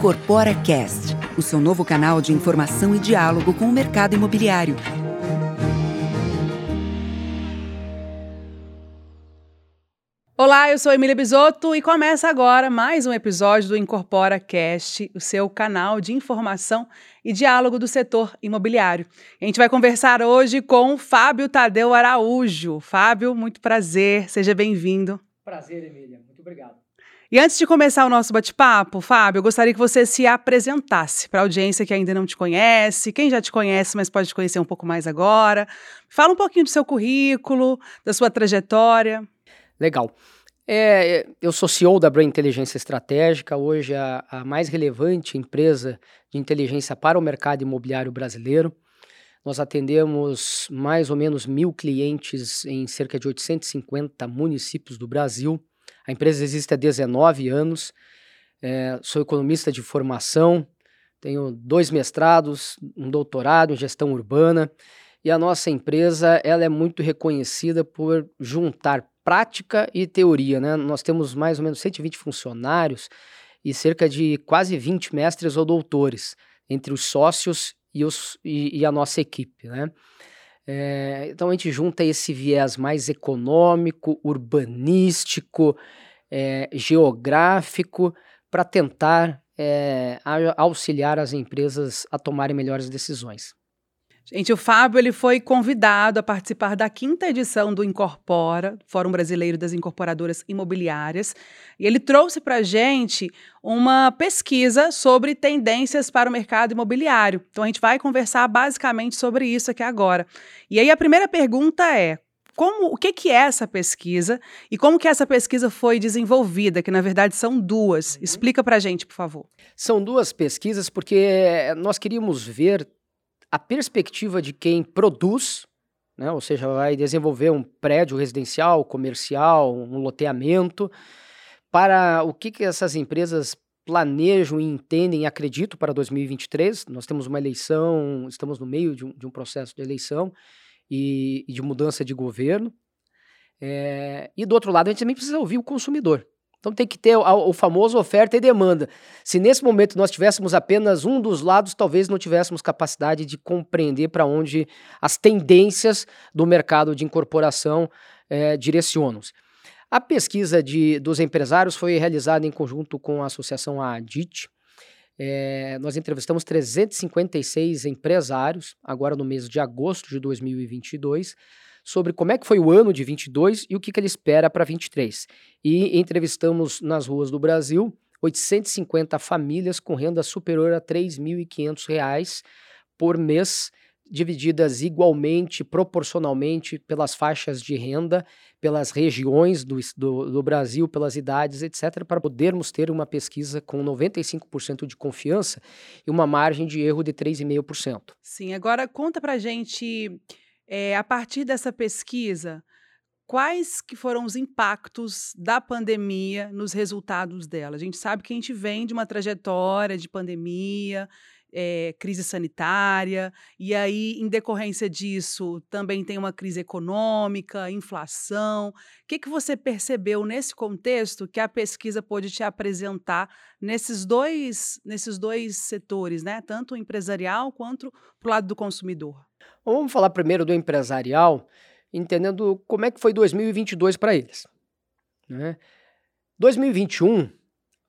Incorpora Cast, o seu novo canal de informação e diálogo com o mercado imobiliário. Olá, eu sou Emília Bisotto e começa agora mais um episódio do Incorpora Cast, o seu canal de informação e diálogo do setor imobiliário. A gente vai conversar hoje com Fábio Tadeu Araújo. Fábio, muito prazer, seja bem-vindo. Prazer, Emília, muito obrigado. E antes de começar o nosso bate-papo, Fábio, eu gostaria que você se apresentasse para a audiência que ainda não te conhece, quem já te conhece, mas pode te conhecer um pouco mais agora. Fala um pouquinho do seu currículo, da sua trajetória. Legal. É, eu sou CEO da Brain Inteligência Estratégica, hoje a, a, mais relevante empresa de inteligência para o mercado imobiliário brasileiro. Nós atendemos mais ou menos mil clientes em cerca de 850 municípios do Brasil. A empresa existe há 19 anos. É, sou economista de formação, tenho dois mestrados, um doutorado em gestão urbana. E a nossa empresa ela é muito reconhecida por juntar prática e teoria, né? Nós temos mais ou menos 120 funcionários e cerca de quase 20 mestres ou doutores entre os sócios e, os, e, e a nossa equipe, né? É, então a gente junta esse viés mais econômico, urbanístico, é, geográfico, para tentar é, auxiliar as empresas a tomarem melhores decisões. Gente, o Fábio ele foi convidado a participar da quinta edição do Incorpora, Fórum Brasileiro das Incorporadoras Imobiliárias, e ele trouxe para a gente uma pesquisa sobre tendências para o mercado imobiliário. Então a gente vai conversar basicamente sobre isso aqui agora. E aí a primeira pergunta é: como, o que, que é essa pesquisa e como que essa pesquisa foi desenvolvida, que na verdade são duas. Uhum. Explica para a gente, por favor. São duas pesquisas porque nós queríamos ver a perspectiva de quem produz, né, ou seja, vai desenvolver um prédio residencial, comercial, um loteamento, para o que, que essas empresas planejam e entendem e acreditam para 2023. Nós temos uma eleição, estamos no meio de um, de um processo de eleição e, e, de mudança de governo. É, e do outro lado, a gente também precisa ouvir o consumidor. Então tem que ter o, famoso oferta e demanda. Se nesse momento nós tivéssemos apenas um dos lados, talvez não tivéssemos capacidade de compreender para onde as tendências do mercado de incorporação é, direcionam-se. A pesquisa de, dos empresários foi realizada em conjunto com a associação ADIT. É, nós entrevistamos 356 empresários, agora no mês de agosto de 2022 sobre como é que foi o ano de 22 e o que, que ele espera para 23. E entrevistamos nas ruas do Brasil 850 famílias com renda superior a R$ 3.500 por mês, divididas igualmente, proporcionalmente pelas faixas de renda, pelas regiões do, do, do Brasil, pelas idades, etc., para podermos ter uma pesquisa com 95% de confiança e uma margem de erro de 3,5%. Sim, agora conta para gente é, a partir dessa pesquisa, quais que foram os impactos da pandemia nos resultados dela? A gente sabe que a gente vem de uma trajetória de pandemia, é, crise sanitária, e aí, em decorrência disso, também tem uma crise econômica, inflação. O que, que você percebeu nesse contexto que a pesquisa pôde te apresentar nesses dois, nesses dois setores, né? tanto empresarial quanto para o lado do consumidor? Vamos falar primeiro do empresarial, entendendo como é que foi 2022 para eles. Né? 2021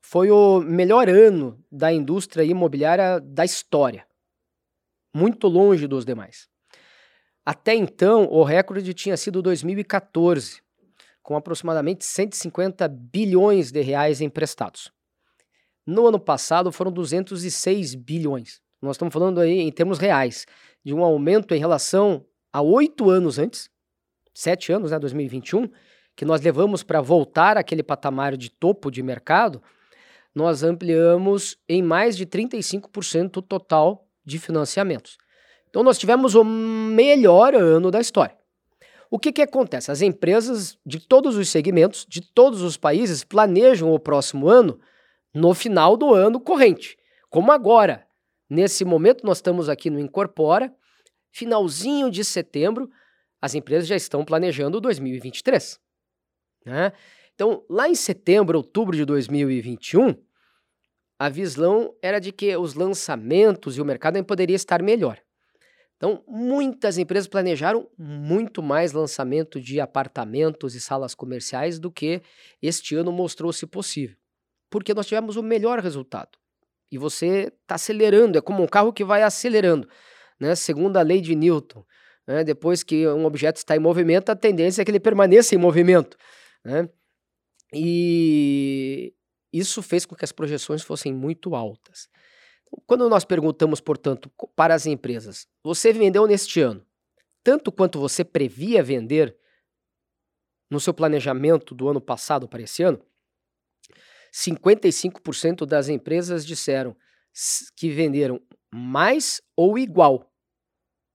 foi o melhor ano da indústria imobiliária da história, muito longe dos demais. Até então, o recorde tinha sido 2014, com aproximadamente 150 bilhões de reais emprestados. No ano passado foram 206 bilhões. Nós estamos falando aí em termos reais de um aumento em relação a oito anos antes, sete anos, né, 2021, que nós levamos para voltar àquele patamar de topo de mercado, nós ampliamos em mais de 35% o total de financiamentos. Então nós tivemos o melhor ano da história. O que, que acontece? As empresas de todos os segmentos, de todos os países, planejam o próximo ano no final do ano corrente. Como agora, Nesse momento, nós estamos aqui no Incorpora, finalzinho de setembro, as empresas já estão planejando 2023. Né? Então, lá em setembro, outubro de 2021, a visão era de que os lançamentos e o mercado poderia estar melhor. Então, muitas empresas planejaram muito mais lançamento de apartamentos e salas comerciais do que este ano mostrou-se possível, porque nós tivemos o melhor resultado. E você está acelerando, é como um carro que vai acelerando, né? segundo a lei de Newton. Né? Depois que um objeto está em movimento, a tendência é que ele permaneça em movimento. Né? E isso fez com que as projeções fossem muito altas. Quando nós perguntamos, portanto, para as empresas, você vendeu neste ano tanto quanto você previa vender no seu planejamento do ano passado para esse ano? 55% das empresas disseram que venderam mais ou igual,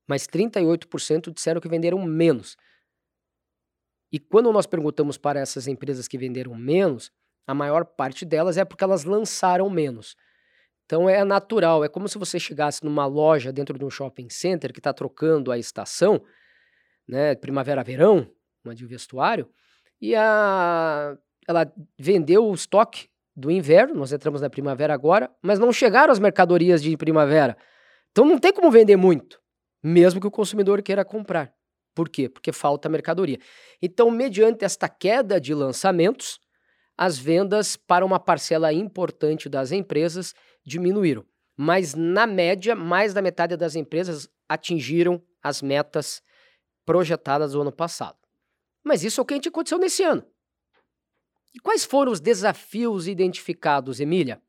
mas 38% disseram que venderam menos. E quando nós perguntamos para essas empresas que venderam menos, a maior parte delas é porque elas lançaram menos. Então é natural, é como se você chegasse numa loja dentro de um shopping center que está trocando a estação, né, primavera-verão, uma de vestuário, e a, ela vendeu o estoque do inverno, nós entramos na primavera agora, mas não chegaram as mercadorias de primavera. Então não tem como vender muito, mesmo que o consumidor queira comprar. Por quê? Porque falta mercadoria. Então, mediante esta queda de lançamentos, as vendas para uma parcela importante das empresas diminuíram. Mas, na média, mais da metade das empresas atingiram as metas projetadas no ano passado. Mas isso é o que a gente aconteceu nesse ano. E quais foram os desafios identificados, Emília?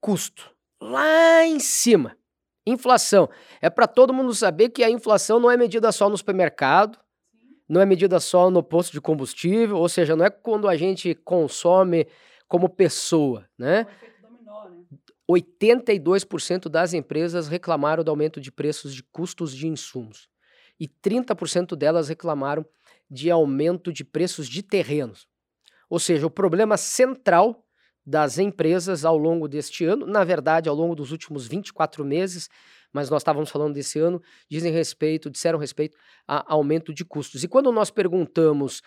Custo. Lá em cima. Inflação. É para todo mundo saber que a inflação não é medida só no supermercado, não é medida só no posto de combustível, ou seja, não é quando a gente consome como pessoa, né? 82% das empresas reclamaram do aumento de preços de custos de insumos e 30% delas reclamaram de aumento de preços de terrenos. Ou seja, o problema central das empresas ao longo deste ano, na verdade, ao longo dos últimos 24 meses, mas nós estávamos falando desse ano, dizem respeito, disseram respeito a aumento de custos. E quando nós perguntamos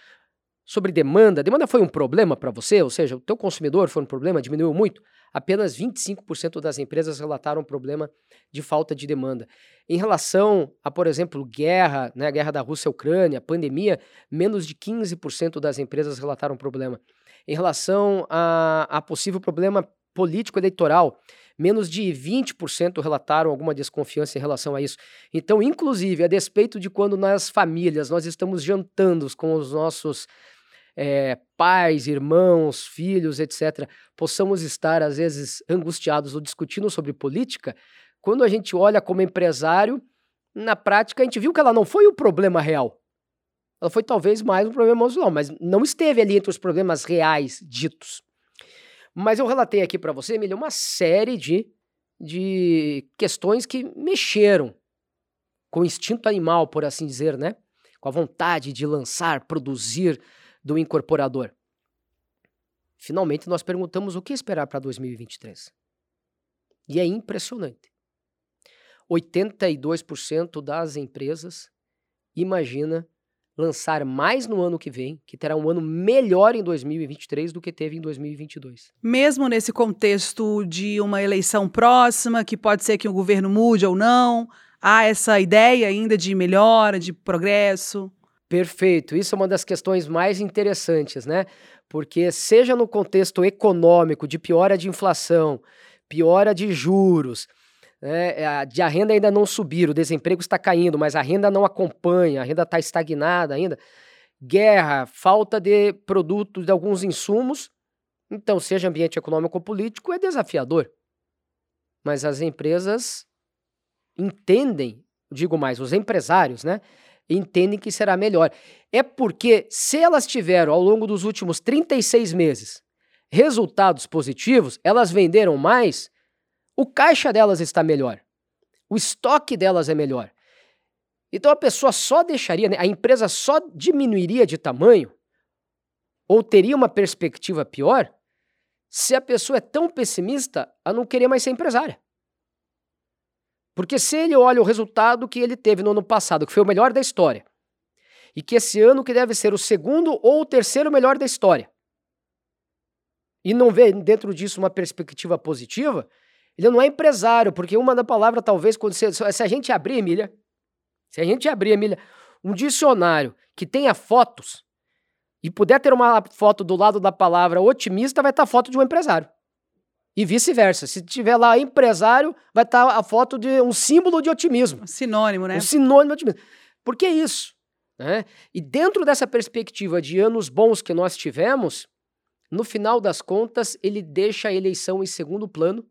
sobre demanda, demanda foi um problema para você? Ou seja, o teu consumidor foi um problema, diminuiu muito? Apenas 25% das empresas relataram problema de falta de demanda. Em relação a, por exemplo, guerra, né, a guerra da Rússia Ucrânia, pandemia, menos de 15% das empresas relataram problema. Em relação a, a possível problema político eleitoral, menos de 20% relataram alguma desconfiança em relação a isso. Então, inclusive, a despeito de quando nas famílias nós estamos jantando com os nossos é, pais, irmãos, filhos, etc., possamos estar, às vezes, angustiados ou discutindo sobre política, quando a gente olha como empresário, na prática a gente viu que ela não foi o problema real. Ela foi talvez mais um problema emocional, mas não esteve ali entre os problemas reais ditos. Mas eu relatei aqui para você, Emília, uma série de, de questões que mexeram com o instinto animal, por assim dizer, né? Com a vontade de lançar, produzir, do incorporador. Finalmente, nós perguntamos o que esperar para 2023. E é impressionante. 82% das empresas imagina lançar mais no ano que vem, que terá um ano melhor em 2023 do que teve em 2022. Mesmo nesse contexto de uma eleição próxima, que pode ser que o governo mude ou não, há essa ideia ainda de melhora, de progresso? Perfeito. Isso é uma das questões mais interessantes, né? Porque, seja no contexto econômico, de piora de inflação, piora de juros, né, de a renda ainda não subir, o desemprego está caindo, mas a renda não acompanha, a renda está estagnada ainda, guerra, falta de produtos, de alguns insumos. Então, seja ambiente econômico ou político, é desafiador. Mas as empresas entendem, digo mais, os empresários, né? Entendem que será melhor. É porque, se elas tiveram ao longo dos últimos 36 meses resultados positivos, elas venderam mais, o caixa delas está melhor. O estoque delas é melhor. Então a pessoa só deixaria, né, a empresa só diminuiria de tamanho ou teria uma perspectiva pior se a pessoa é tão pessimista a não querer mais ser empresária. Porque se ele olha o resultado que ele teve no ano passado, que foi o melhor da história, e que esse ano que deve ser o segundo ou o terceiro melhor da história, e não vê dentro disso uma perspectiva positiva, ele não é empresário, porque uma da palavra, talvez, quando se, se a gente abrir, Emília, se a gente abrir, Emília, um dicionário que tenha fotos e puder ter uma foto do lado da palavra otimista, vai estar a foto de um empresário. E vice-versa. Se tiver lá empresário, vai estar a foto de um símbolo de otimismo. Um sinônimo, né? Um sinônimo de otimismo. Por que isso? Né? E dentro dessa perspectiva de anos bons que nós tivemos, no final das contas, ele deixa a eleição em segundo plano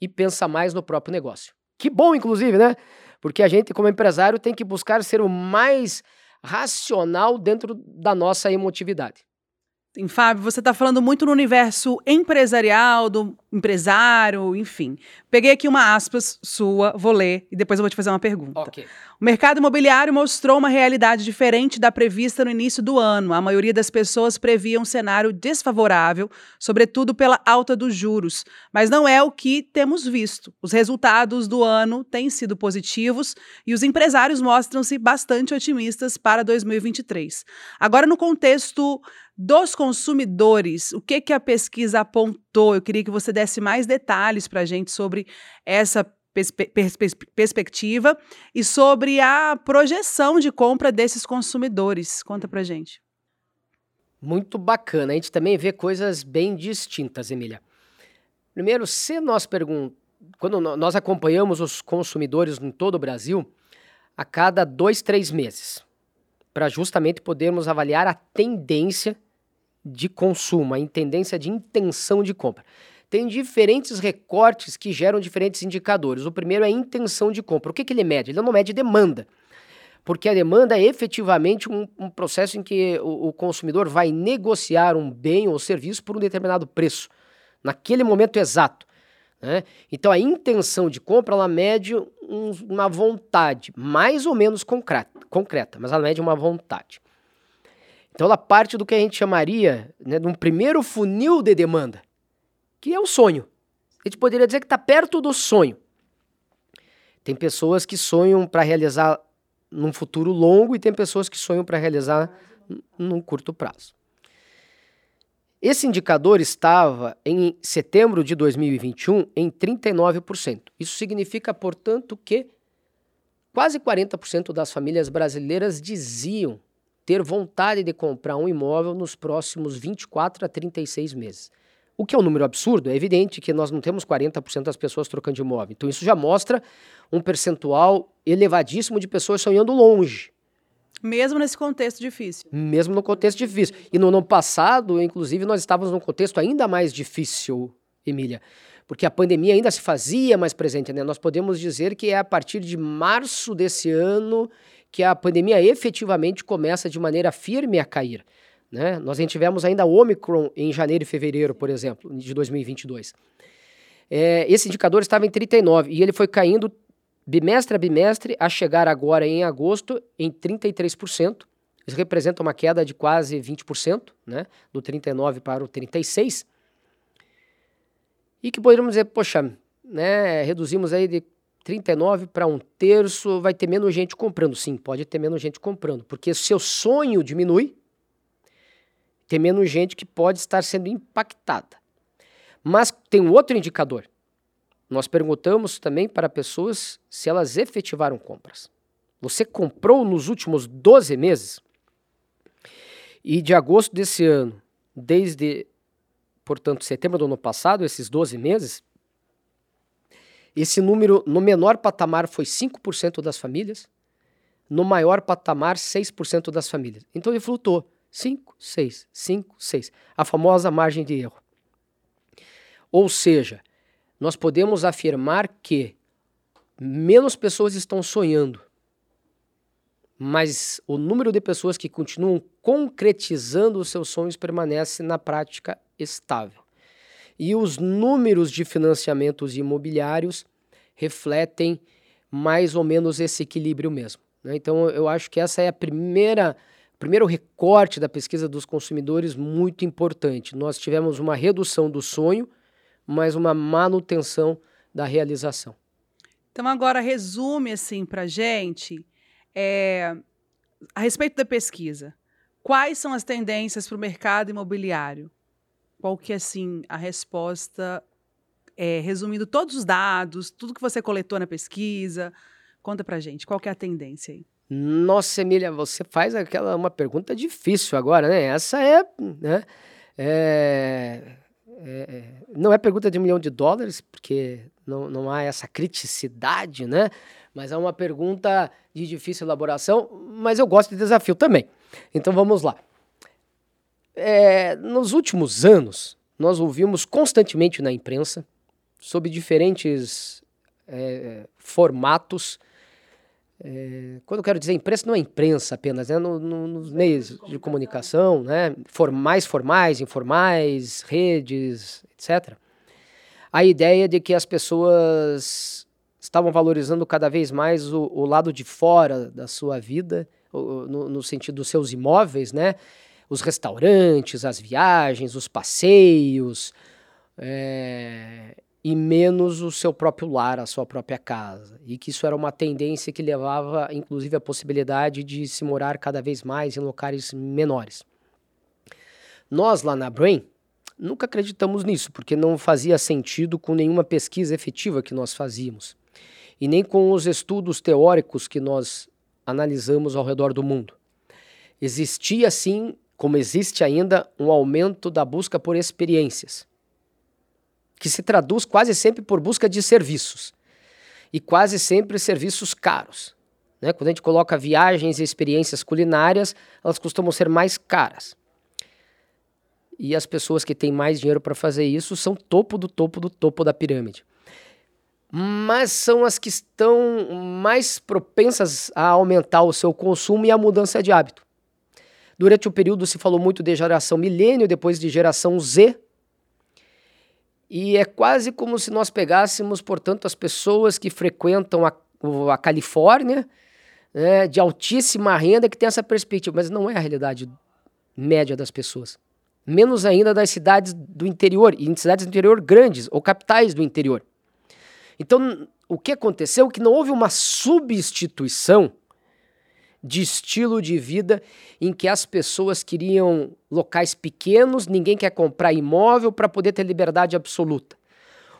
e pensa mais no próprio negócio. Que bom, inclusive, né? Porque a gente, como empresário, tem que buscar ser o mais racional dentro da nossa emotividade. Fábio, você está falando muito no universo empresarial, do empresário, enfim. Peguei aqui uma aspas sua, vou ler e depois eu vou te fazer uma pergunta. Okay. O mercado imobiliário mostrou uma realidade diferente da prevista no início do ano. A maioria das pessoas previa um cenário desfavorável, sobretudo pela alta dos juros. Mas não é o que temos visto. Os resultados do ano têm sido positivos e os empresários mostram-se bastante otimistas para 2023. Agora, no contexto dos consumidores, o que, que a pesquisa apontou? Eu queria que você desse mais detalhes para a gente sobre essa perspe pers perspectiva e sobre a projeção de compra desses consumidores. Conta para gente. Muito bacana. A gente também vê coisas bem distintas, Emília. Primeiro, se nós perguntamos, quando nós acompanhamos os consumidores em todo o Brasil, a cada dois, três meses, para justamente podermos avaliar a tendência de consumo, a tendência de intenção de compra. Tem diferentes recortes que geram diferentes indicadores. O primeiro é a intenção de compra. O que, que ele mede? Ele não mede demanda. Porque a demanda é efetivamente um, um processo em que o, o consumidor vai negociar um bem ou serviço por um determinado preço, naquele momento exato. Né? Então a intenção de compra ela mede um, uma vontade mais ou menos concreta, concreta, mas ela mede uma vontade. Então ela parte do que a gente chamaria né, de um primeiro funil de demanda, que é o sonho. A gente poderia dizer que está perto do sonho. Tem pessoas que sonham para realizar num futuro longo e tem pessoas que sonham para realizar num curto prazo. Esse indicador estava em setembro de 2021 em 39%. Isso significa, portanto, que quase 40% das famílias brasileiras diziam ter vontade de comprar um imóvel nos próximos 24 a 36 meses. O que é um número absurdo, é evidente que nós não temos 40% das pessoas trocando de imóvel. Então isso já mostra um percentual elevadíssimo de pessoas sonhando longe. Mesmo nesse contexto difícil. Mesmo no contexto difícil. E no ano passado, inclusive, nós estávamos num contexto ainda mais difícil, Emília. Porque a pandemia ainda se fazia mais presente, né? Nós podemos dizer que é a partir de março desse ano que a pandemia efetivamente começa de maneira firme a cair. Né? Nós tivemos ainda o Omicron em janeiro e fevereiro, por exemplo, de 2022. É, esse indicador estava em 39 e ele foi caindo bimestre a bimestre a chegar agora em agosto em 33%. Isso representa uma queda de quase 20%, né? do 39 para o 36. E que poderíamos dizer, poxa, né, reduzimos aí de 39 para um terço, vai ter menos gente comprando. Sim, pode ter menos gente comprando, porque seu sonho diminui, tem menos gente que pode estar sendo impactada. Mas tem um outro indicador. Nós perguntamos também para pessoas se elas efetivaram compras. Você comprou nos últimos 12 meses? E de agosto desse ano, desde, portanto, setembro do ano passado, esses 12 meses, esse número no menor patamar foi 5% das famílias, no maior patamar 6% das famílias. Então ele flutuou 5, 6, 5, 6, a famosa margem de erro. Ou seja, nós podemos afirmar que menos pessoas estão sonhando, mas o número de pessoas que continuam concretizando os seus sonhos permanece na prática estável. E os números de financiamentos imobiliários refletem mais ou menos esse equilíbrio mesmo. Né? Então, eu acho que essa é a primeira primeiro recorte da pesquisa dos consumidores muito importante. Nós tivemos uma redução do sonho, mas uma manutenção da realização. Então agora resume assim para gente é, a respeito da pesquisa. Quais são as tendências para o mercado imobiliário? qual que é, assim, a resposta, é, resumindo todos os dados, tudo que você coletou na pesquisa, conta pra gente, qual que é a tendência aí? Nossa, Emília, você faz aquela uma pergunta difícil agora, né? Essa é, né? É, é, não é pergunta de um milhão de dólares, porque não, não há essa criticidade, né? Mas é uma pergunta de difícil elaboração, mas eu gosto de desafio também. Então vamos lá. É, nos últimos anos, nós ouvimos constantemente na imprensa, sob diferentes é, formatos, é, quando eu quero dizer imprensa, não é imprensa apenas, né? No, no, nos meios de comunicação, né? mais formais, informais, redes, etc. A ideia de que as pessoas estavam valorizando cada vez mais o, o lado de fora da sua vida, o, no, no, sentido dos seus imóveis, né? Os restaurantes, as viagens, os passeios, é, e menos o seu próprio lar, a sua própria casa. E que isso era uma tendência que levava, inclusive, à possibilidade de se morar cada vez mais em locais menores. Nós, lá na Brain, nunca acreditamos nisso, porque não fazia sentido com nenhuma pesquisa efetiva que nós fazíamos, e nem com os estudos teóricos que nós analisamos ao redor do mundo. Existia, sim, como existe ainda, um aumento da busca por experiências que se traduz quase sempre por busca de serviços e quase sempre serviços caros. Né? Quando a gente coloca viagens e experiências culinárias, elas costumam ser mais caras. E as pessoas que têm mais dinheiro para fazer isso são topo do topo do topo da pirâmide. Mas são as que estão mais propensas a aumentar o seu consumo e a mudança de hábito. Durante o período se falou muito de geração milênio, depois de geração Z, e é quase como se nós pegássemos, portanto, as pessoas que frequentam a, a Califórnia, né, de altíssima renda, que tem essa perspectiva, mas não é a realidade média das pessoas. Menos ainda das cidades do interior, e cidades do interior grandes, ou capitais do interior. Então, o que aconteceu é que não houve uma substituição de estilo de vida em que as pessoas queriam locais pequenos, ninguém quer comprar imóvel para poder ter liberdade absoluta.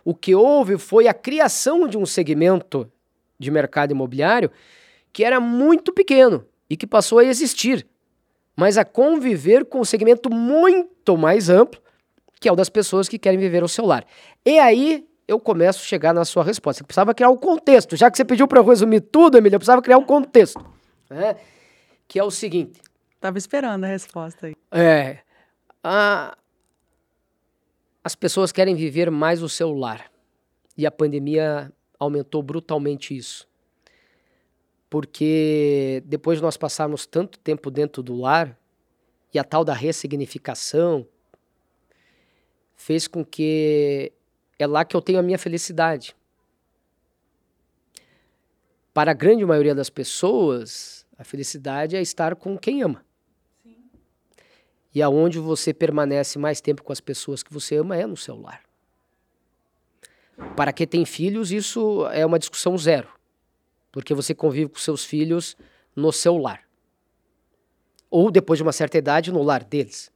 O que houve foi a criação de um segmento de mercado imobiliário que era muito pequeno e que passou a existir, mas a conviver com um segmento muito mais amplo, que é o das pessoas que querem viver o seu lar. E aí eu começo a chegar na sua resposta. Você precisava criar um contexto. Já que você pediu para eu resumir tudo, Emília, eu precisava criar um contexto né? que é o seguinte. Tava esperando a resposta aí. É. A, as pessoas querem viver mais o seu lar. E a pandemia aumentou brutalmente isso. Porque depois de nós passarmos tanto tempo dentro do lar, e a tal da ressignificação fez com que é lá que eu tenho a minha felicidade. Para a grande maioria das pessoas, a felicidade é estar com quem ama. Sim. E aonde você permanece mais tempo com as pessoas que você ama é no seu lar. Para quem tem filhos, isso é uma discussão zero. Porque você convive com seus filhos no seu lar. Ou depois de uma certa idade, no lar deles.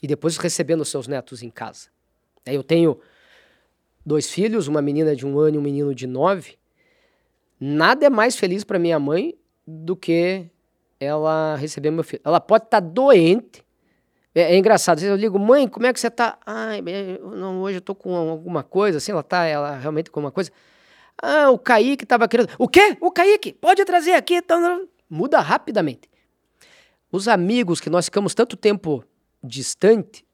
E depois recebendo seus netos em casa. Eu tenho dois filhos, uma menina de um ano e um menino de nove. Nada é mais feliz para minha mãe do que ela receber meu filho. Ela pode estar tá doente. É, é, engraçado. Eu ligo, mãe, como é que você está? Ai, não, hoje eu tô com alguma coisa, assim, ela tá, ela realmente com uma coisa. Ah, o Kaique estava querendo. O quê? O Kaique? Pode trazer aqui. Então... Muda rapidamente. Os amigos que nós ficamos tanto tempo distante,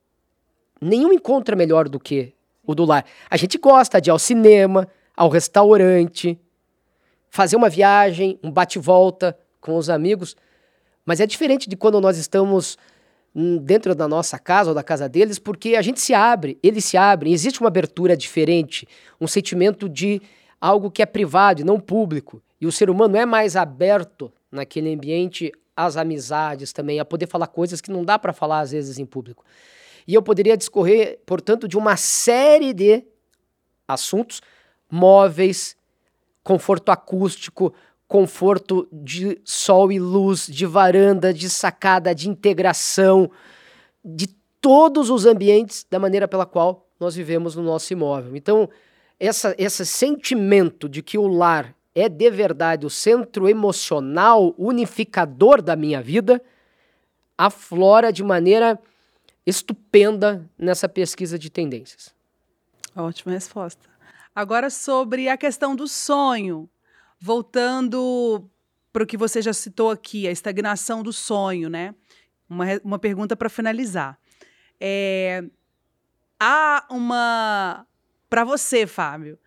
nenhum encontro é melhor do que o do lar. A gente gosta de ir ao cinema, ao restaurante, fazer uma viagem, um bate-volta com os amigos, mas é diferente de quando nós estamos hum, dentro da nossa casa ou da casa deles, porque a gente se abre, eles se abrem, existe uma abertura diferente, um sentimento de algo que é privado e não público. E o ser humano é mais aberto naquele ambiente às amizades também, a poder falar coisas que não dá para falar às vezes em público. E eu poderia discorrer, portanto, de uma série de assuntos móveis, conforto acústico, conforto de sol e luz, de varanda, de sacada, de integração, de todos os ambientes da maneira pela qual nós vivemos no nosso imóvel. Então, essa, esse sentimento de que o lar é de verdade o centro emocional unificador da minha vida aflora de maneira estupenda nessa pesquisa de tendências. Ótima resposta. Agora sobre a questão do sonho, voltando para o que você já citou aqui, a estagnação do sonho, né? Uma, uma pergunta para finalizar. É, há uma. Para você, Fábio,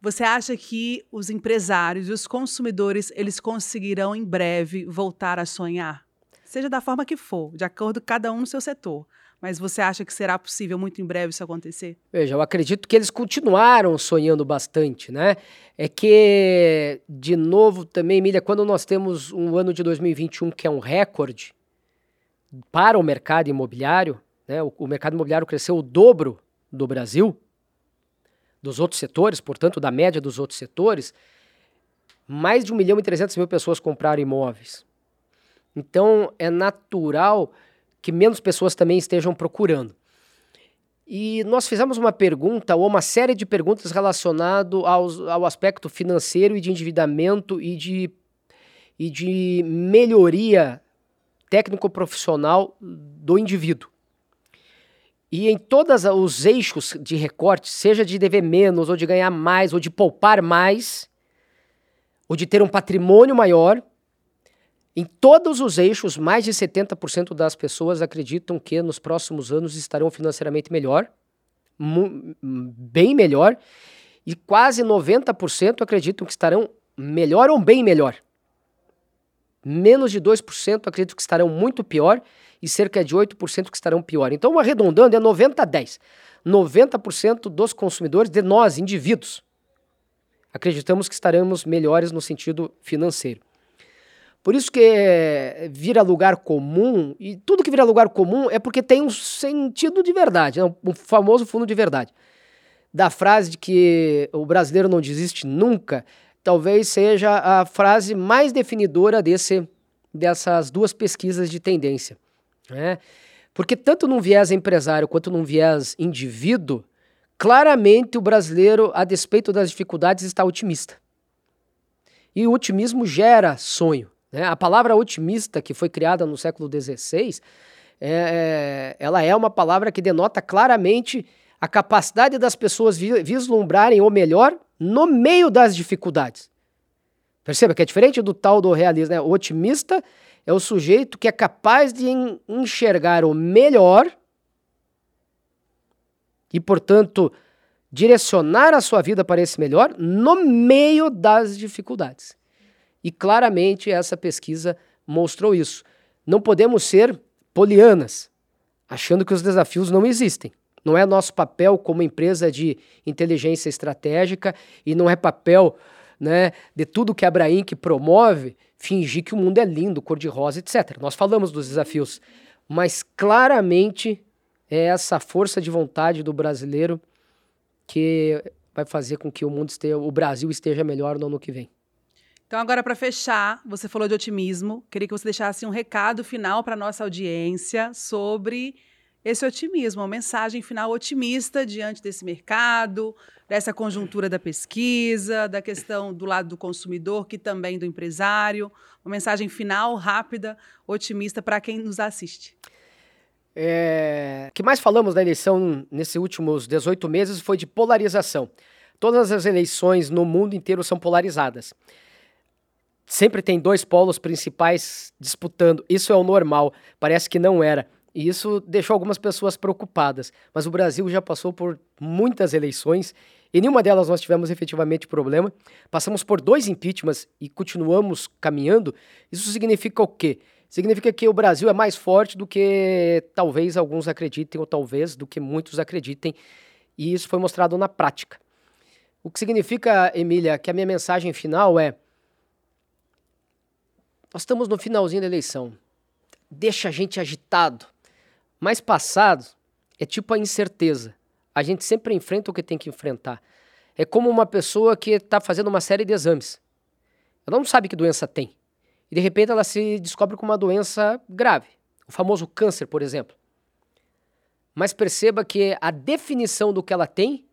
você acha que os empresários e os consumidores eles conseguirão em breve voltar a sonhar? Seja da forma que for, de acordo com cada um no seu setor. Mas você acha que será possível muito em breve isso acontecer? Veja, eu acredito que eles continuaram sonhando bastante, né? É que, de novo, também, Emília, quando nós temos um ano de 2021 que é um recorde para o mercado imobiliário, né? O, o mercado imobiliário cresceu o dobro do Brasil, dos outros setores, portanto, da média dos outros setores, mais de 1 milhão e 300 mil pessoas compraram imóveis. Então, é natural que menos pessoas também estejam procurando. E nós fizemos uma pergunta, ou uma série de perguntas relacionado aos, ao aspecto financeiro e de endividamento e de, e de melhoria técnico-profissional do indivíduo. E em todos os eixos de recorte, seja de dever menos, ou de ganhar mais, ou de poupar mais, ou de ter um patrimônio maior, em todos os eixos, mais de 70% das pessoas acreditam que nos próximos anos estarão financeiramente melhor, bem melhor, e quase 90% acreditam que estarão melhor ou bem melhor. Menos de 2% acreditam que estarão muito pior e cerca de 8% que estarão pior. Então, arredondando, é 90 a 10. 90% dos consumidores, de nós, indivíduos, acreditamos que estaremos melhores no sentido financeiro. Por isso que é, vira lugar comum, e tudo que vira lugar comum é porque tem um sentido de verdade, né? um famoso fundo de verdade. Da frase de que o brasileiro não desiste nunca, talvez seja a frase mais definidora desse, dessas duas pesquisas de tendência. Né? Porque tanto num viés empresário quanto num viés indivíduo, claramente o brasileiro, a despeito das dificuldades, está otimista. E o otimismo gera sonho. Né? A palavra otimista, que foi criada no século XVI, é, é, ela é uma palavra que denota claramente a capacidade das pessoas vislumbrarem o melhor no meio das dificuldades. Perceba que é diferente do tal do realismo. Né? O otimista é o sujeito que é capaz de enxergar o melhor e, portanto, direcionar a sua vida para esse melhor no meio das dificuldades. E claramente essa pesquisa mostrou isso. Não podemos ser polianas, achando que os desafios não existem. Não é nosso papel como empresa de inteligência estratégica e não é papel né, de tudo que a Abraim promove fingir que o mundo é lindo, cor-de-rosa, etc. Nós falamos dos desafios, mas claramente é essa força de vontade do brasileiro que vai fazer com que o mundo esteja, o Brasil esteja melhor no ano que vem. Então, agora, para fechar, você falou de otimismo. Queria que você deixasse um recado final para nossa audiência sobre esse otimismo, uma mensagem final otimista diante desse mercado, dessa conjuntura da pesquisa, da questão do lado do consumidor, que também do empresário. Uma mensagem final, rápida, otimista para quem nos assiste. É, o que mais falamos da eleição nesses últimos 18 meses foi de polarização. Todas as eleições no mundo inteiro são polarizadas sempre tem dois polos principais disputando. Isso é o normal. Parece que não era. E isso deixou algumas pessoas preocupadas. Mas o Brasil já passou por muitas eleições e nenhuma delas nós tivemos efetivamente problema. Passamos por dois impeachments e continuamos caminhando. Isso significa o quê? Significa que o Brasil é mais forte do que talvez alguns acreditem, ou talvez do que muitos acreditem. E isso foi mostrado na prática. O que significa, Emília, que a minha mensagem final é nós estamos no finalzinho da eleição. Deixa a gente agitado. Mais passado é tipo a incerteza. A gente sempre enfrenta o que tem que enfrentar. É como uma pessoa que está fazendo uma série de exames. Ela não sabe que doença tem. E de repente ela se descobre com uma doença grave. O famoso câncer, por exemplo. mas perceba que a definição do que ela tem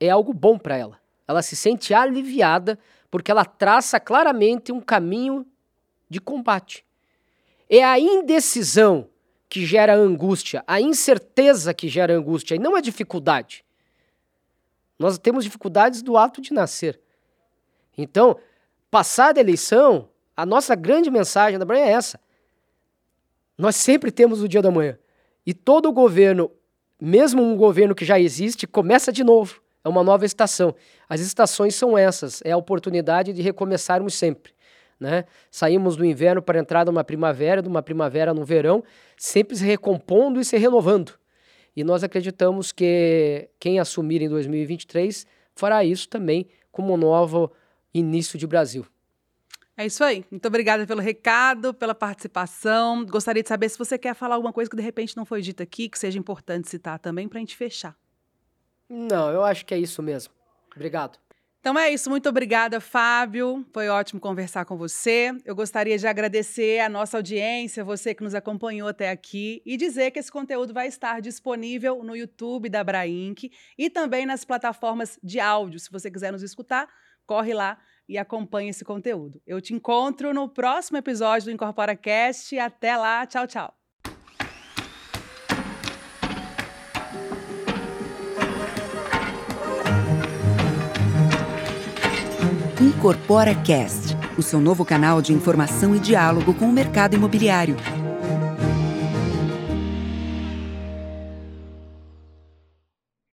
é algo bom para ela. Ela se sente aliviada porque ela traça claramente um caminho de combate. É a indecisão que gera angústia, a incerteza que gera angústia, e não a dificuldade. Nós temos dificuldades do ato de nascer. Então, passada a eleição, a nossa grande mensagem da manhã é essa. Nós sempre temos o dia da manhã. E todo governo, mesmo um governo que já existe, começa de novo. É uma nova estação. As estações são essas, é a oportunidade de recomeçarmos sempre. Né? Saímos do inverno para entrar numa primavera, de uma primavera no verão, sempre se recompondo e se renovando. E nós acreditamos que quem assumir em 2023 fará isso também como um novo início de Brasil. É isso aí. Muito obrigada pelo recado, pela participação. Gostaria de saber se você quer falar alguma coisa que de repente não foi dita aqui, que seja importante citar também para a gente fechar. Não, eu acho que é isso mesmo. Obrigado. Então é isso, muito obrigada, Fábio. Foi ótimo conversar com você. Eu gostaria de agradecer a nossa audiência, você que nos acompanhou até aqui, e dizer que esse conteúdo vai estar disponível no YouTube da Brainc e também nas plataformas de áudio. Se você quiser nos escutar, corre lá e acompanhe esse conteúdo. Eu te encontro no próximo episódio do Incorpora Cast. Até lá, tchau, tchau. Incorpora Cast, o seu novo canal de informação e diálogo com o mercado imobiliário.